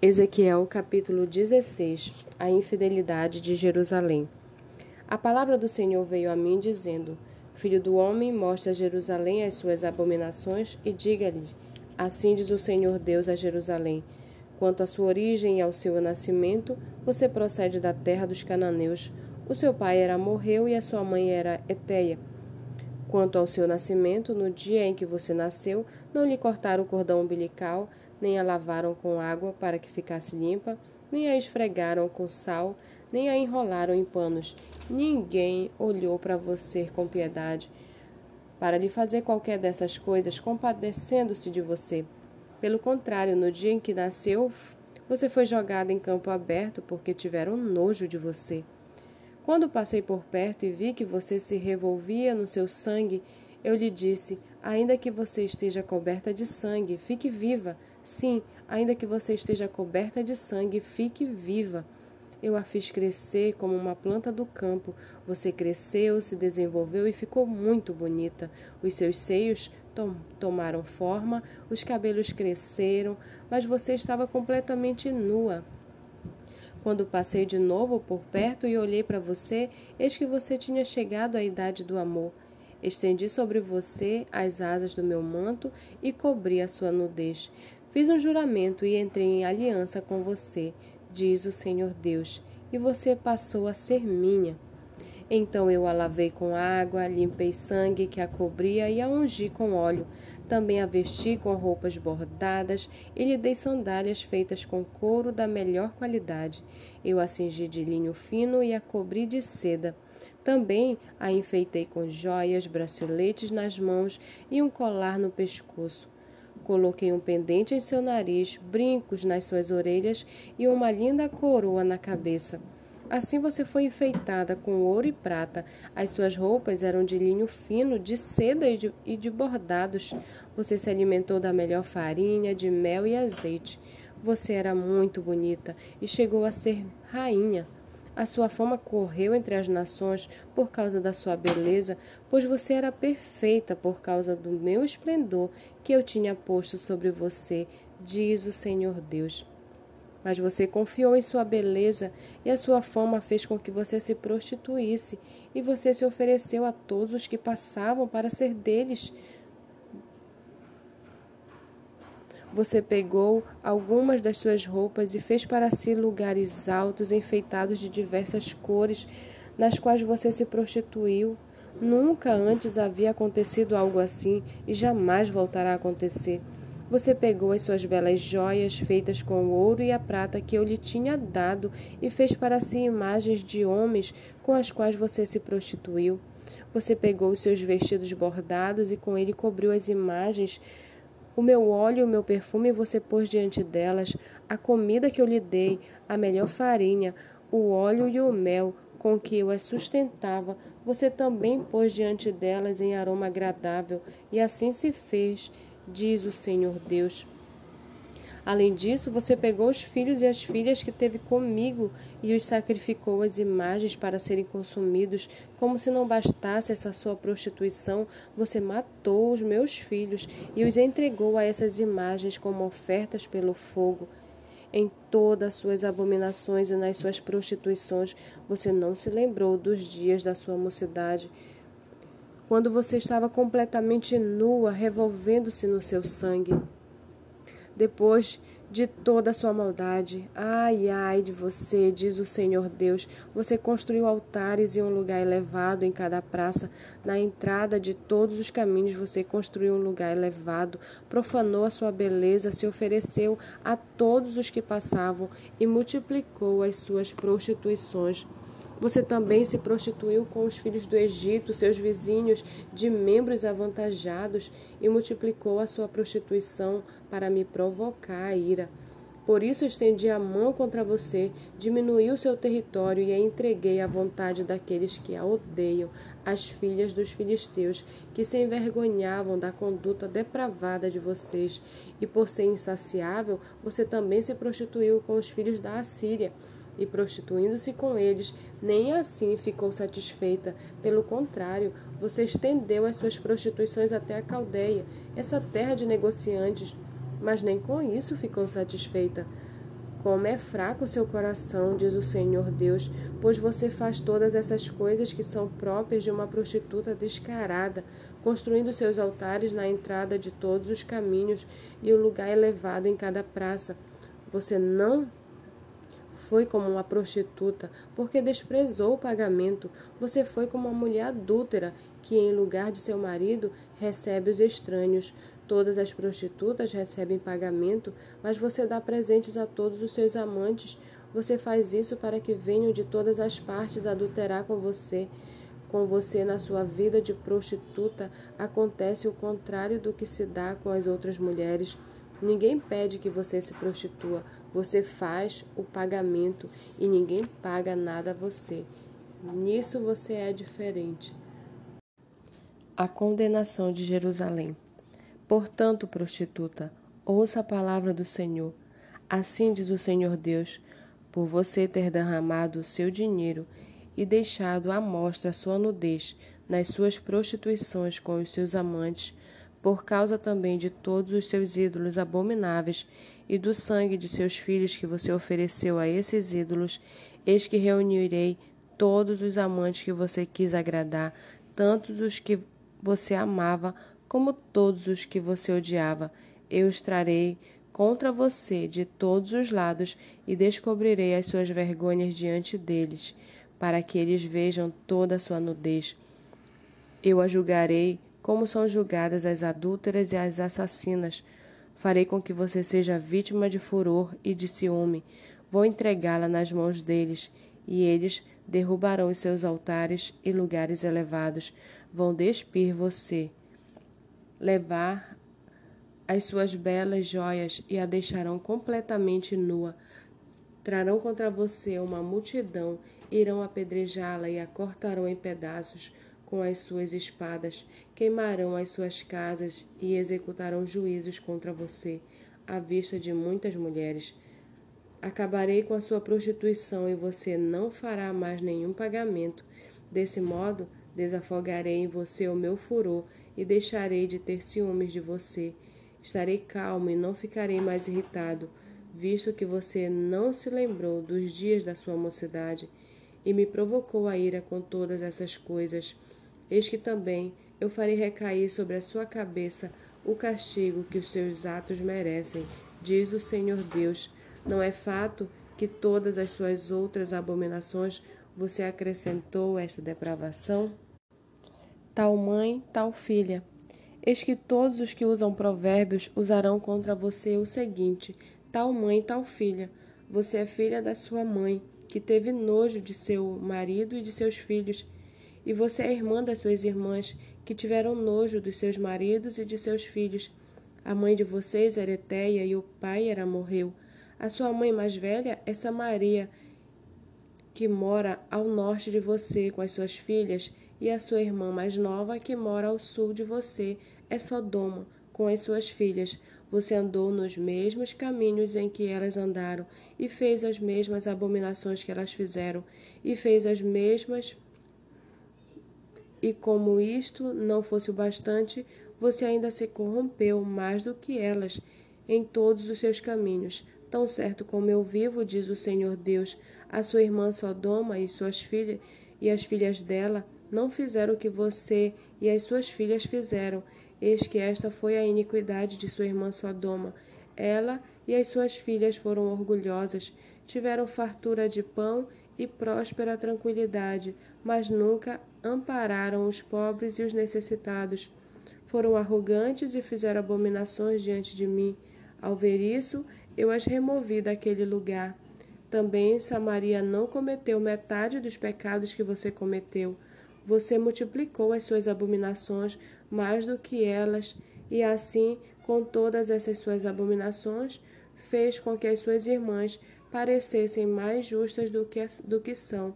Ezequiel capítulo 16 A infidelidade de Jerusalém. A palavra do Senhor veio a mim dizendo: Filho do homem, mostre a Jerusalém as suas abominações e diga-lhe: Assim diz o Senhor Deus a Jerusalém: Quanto à sua origem e ao seu nascimento, você procede da terra dos cananeus. O seu pai era morreu e a sua mãe era Eteia. Quanto ao seu nascimento, no dia em que você nasceu, não lhe cortaram o cordão umbilical, nem a lavaram com água para que ficasse limpa, nem a esfregaram com sal, nem a enrolaram em panos. Ninguém olhou para você com piedade, para lhe fazer qualquer dessas coisas, compadecendo-se de você. Pelo contrário, no dia em que nasceu, você foi jogado em campo aberto porque tiveram nojo de você. Quando passei por perto e vi que você se revolvia no seu sangue, eu lhe disse: Ainda que você esteja coberta de sangue, fique viva. Sim, ainda que você esteja coberta de sangue, fique viva. Eu a fiz crescer como uma planta do campo. Você cresceu, se desenvolveu e ficou muito bonita. Os seus seios tom tomaram forma, os cabelos cresceram, mas você estava completamente nua. Quando passei de novo por perto e olhei para você, eis que você tinha chegado à idade do amor. Estendi sobre você as asas do meu manto e cobri a sua nudez. Fiz um juramento e entrei em aliança com você, diz o Senhor Deus, e você passou a ser minha. Então eu a lavei com água, limpei sangue que a cobria e a ungi com óleo. Também a vesti com roupas bordadas e lhe dei sandálias feitas com couro da melhor qualidade. Eu a cingi de linho fino e a cobri de seda. Também a enfeitei com joias, braceletes nas mãos e um colar no pescoço. Coloquei um pendente em seu nariz, brincos nas suas orelhas e uma linda coroa na cabeça. Assim você foi enfeitada com ouro e prata. As suas roupas eram de linho fino, de seda e de, e de bordados. Você se alimentou da melhor farinha, de mel e azeite. Você era muito bonita e chegou a ser rainha. A sua fama correu entre as nações por causa da sua beleza, pois você era perfeita por causa do meu esplendor que eu tinha posto sobre você, diz o Senhor Deus. Mas você confiou em sua beleza e a sua fama fez com que você se prostituísse, e você se ofereceu a todos os que passavam para ser deles. Você pegou algumas das suas roupas e fez para si lugares altos enfeitados de diversas cores, nas quais você se prostituiu. Nunca antes havia acontecido algo assim e jamais voltará a acontecer. Você pegou as suas belas joias feitas com o ouro e a prata que eu lhe tinha dado e fez para si imagens de homens com as quais você se prostituiu. Você pegou os seus vestidos bordados e com ele cobriu as imagens. O meu óleo o meu perfume você pôs diante delas, a comida que eu lhe dei, a melhor farinha, o óleo e o mel com que eu as sustentava, você também pôs diante delas em aroma agradável, e assim se fez diz o Senhor Deus. Além disso, você pegou os filhos e as filhas que teve comigo e os sacrificou às imagens para serem consumidos. Como se não bastasse essa sua prostituição, você matou os meus filhos e os entregou a essas imagens como ofertas pelo fogo. Em todas as suas abominações e nas suas prostituições, você não se lembrou dos dias da sua mocidade quando você estava completamente nua, revolvendo-se no seu sangue. Depois de toda a sua maldade, ai, ai de você, diz o Senhor Deus, você construiu altares e um lugar elevado em cada praça. Na entrada de todos os caminhos você construiu um lugar elevado, profanou a sua beleza, se ofereceu a todos os que passavam e multiplicou as suas prostituições. Você também se prostituiu com os filhos do Egito, seus vizinhos, de membros avantajados, e multiplicou a sua prostituição para me provocar a ira. Por isso estendi a mão contra você, diminuí o seu território e a entreguei à vontade daqueles que a odeiam, as filhas dos filisteus, que se envergonhavam da conduta depravada de vocês. E por ser insaciável, você também se prostituiu com os filhos da Assíria e prostituindo-se com eles, nem assim ficou satisfeita. Pelo contrário, você estendeu as suas prostituições até a Caldeia, essa terra de negociantes, mas nem com isso ficou satisfeita. Como é fraco o seu coração, diz o Senhor Deus, pois você faz todas essas coisas que são próprias de uma prostituta descarada, construindo seus altares na entrada de todos os caminhos e o lugar elevado em cada praça. Você não foi como uma prostituta, porque desprezou o pagamento. Você foi como uma mulher adúltera, que em lugar de seu marido recebe os estranhos. Todas as prostitutas recebem pagamento, mas você dá presentes a todos os seus amantes. Você faz isso para que venham de todas as partes adulterar com você. Com você na sua vida de prostituta, acontece o contrário do que se dá com as outras mulheres. Ninguém pede que você se prostitua, você faz o pagamento e ninguém paga nada a você. Nisso você é diferente. A condenação de Jerusalém. Portanto, prostituta, ouça a palavra do Senhor. Assim diz o Senhor Deus: por você ter derramado o seu dinheiro e deixado à mostra sua nudez nas suas prostituições com os seus amantes, por causa também de todos os seus ídolos abomináveis e do sangue de seus filhos que você ofereceu a esses ídolos, eis que reunirei todos os amantes que você quis agradar, tanto os que você amava como todos os que você odiava. Eu os trarei contra você de todos os lados e descobrirei as suas vergonhas diante deles, para que eles vejam toda a sua nudez. Eu a julgarei como são julgadas as adúlteras e as assassinas. Farei com que você seja vítima de furor e de ciúme. Vou entregá-la nas mãos deles, e eles derrubarão os seus altares e lugares elevados. Vão despir você, levar as suas belas joias e a deixarão completamente nua. Trarão contra você uma multidão, irão apedrejá-la e a cortarão em pedaços com as suas espadas, queimarão as suas casas e executarão juízos contra você, à vista de muitas mulheres. Acabarei com a sua prostituição e você não fará mais nenhum pagamento. Desse modo, desafogarei em você o meu furor e deixarei de ter ciúmes de você. Estarei calmo e não ficarei mais irritado, visto que você não se lembrou dos dias da sua mocidade e me provocou a ira com todas essas coisas. Eis que também eu farei recair sobre a sua cabeça o castigo que os seus atos merecem, diz o Senhor Deus. Não é fato que todas as suas outras abominações você acrescentou esta depravação? Tal mãe, tal filha. Eis que todos os que usam provérbios usarão contra você o seguinte: tal mãe, tal filha. Você é filha da sua mãe, que teve nojo de seu marido e de seus filhos e você é irmã das suas irmãs, que tiveram nojo dos seus maridos e de seus filhos. A mãe de vocês era Eteia e o pai era morreu. A sua mãe mais velha é Samaria, que mora ao norte de você com as suas filhas, e a sua irmã mais nova, que mora ao sul de você, é Sodoma, com as suas filhas. Você andou nos mesmos caminhos em que elas andaram, e fez as mesmas abominações que elas fizeram, e fez as mesmas e como isto não fosse o bastante, você ainda se corrompeu mais do que elas em todos os seus caminhos. Tão certo como eu vivo, diz o Senhor Deus, a sua irmã Sodoma e suas filhas e as filhas dela não fizeram o que você e as suas filhas fizeram. Eis que esta foi a iniquidade de sua irmã Sodoma. Ela e as suas filhas foram orgulhosas, tiveram fartura de pão e próspera tranquilidade, mas nunca ampararam os pobres e os necessitados. Foram arrogantes e fizeram abominações diante de mim. Ao ver isso, eu as removi daquele lugar. Também Samaria não cometeu metade dos pecados que você cometeu. Você multiplicou as suas abominações mais do que elas, e assim, com todas essas suas abominações, fez com que as suas irmãs parecessem mais justas do que, do que são.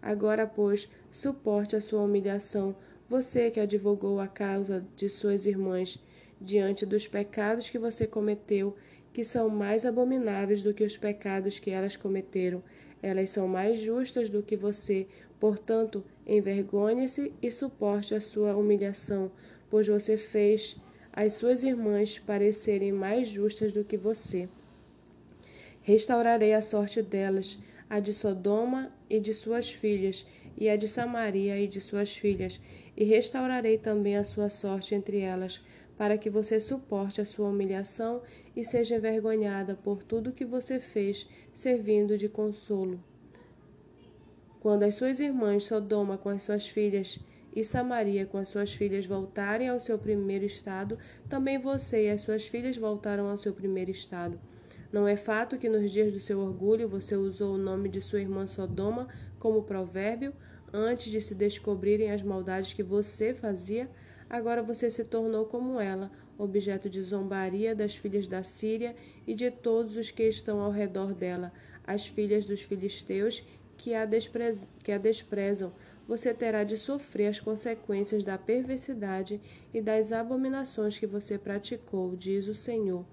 Agora, pois, suporte a sua humilhação, você que advogou a causa de suas irmãs, diante dos pecados que você cometeu, que são mais abomináveis do que os pecados que elas cometeram. Elas são mais justas do que você, portanto, envergonhe-se e suporte a sua humilhação, pois você fez as suas irmãs parecerem mais justas do que você. Restaurarei a sorte delas, a de Sodoma e de suas filhas, e a de Samaria e de suas filhas, e restaurarei também a sua sorte entre elas, para que você suporte a sua humilhação e seja envergonhada por tudo que você fez, servindo de consolo. Quando as suas irmãs Sodoma com as suas filhas e Samaria com as suas filhas voltarem ao seu primeiro estado, também você e as suas filhas voltaram ao seu primeiro estado. Não é fato que nos dias do seu orgulho você usou o nome de sua irmã Sodoma como provérbio antes de se descobrirem as maldades que você fazia? Agora você se tornou como ela, objeto de zombaria das filhas da Síria e de todos os que estão ao redor dela, as filhas dos filisteus que a, desprez... que a desprezam. Você terá de sofrer as consequências da perversidade e das abominações que você praticou, diz o Senhor.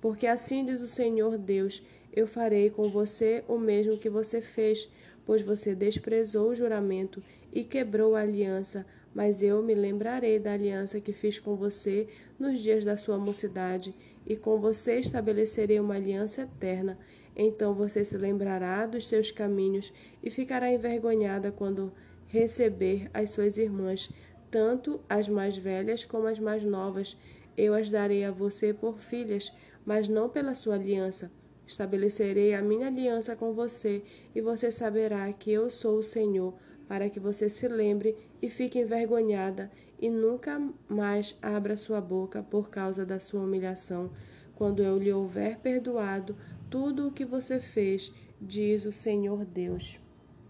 Porque assim diz o Senhor Deus: Eu farei com você o mesmo que você fez, pois você desprezou o juramento e quebrou a aliança. Mas eu me lembrarei da aliança que fiz com você nos dias da sua mocidade, e com você estabelecerei uma aliança eterna. Então você se lembrará dos seus caminhos e ficará envergonhada quando receber as suas irmãs, tanto as mais velhas como as mais novas. Eu as darei a você por filhas mas não pela sua aliança. Estabelecerei a minha aliança com você, e você saberá que eu sou o Senhor, para que você se lembre e fique envergonhada e nunca mais abra sua boca por causa da sua humilhação, quando eu lhe houver perdoado tudo o que você fez, diz o Senhor Deus.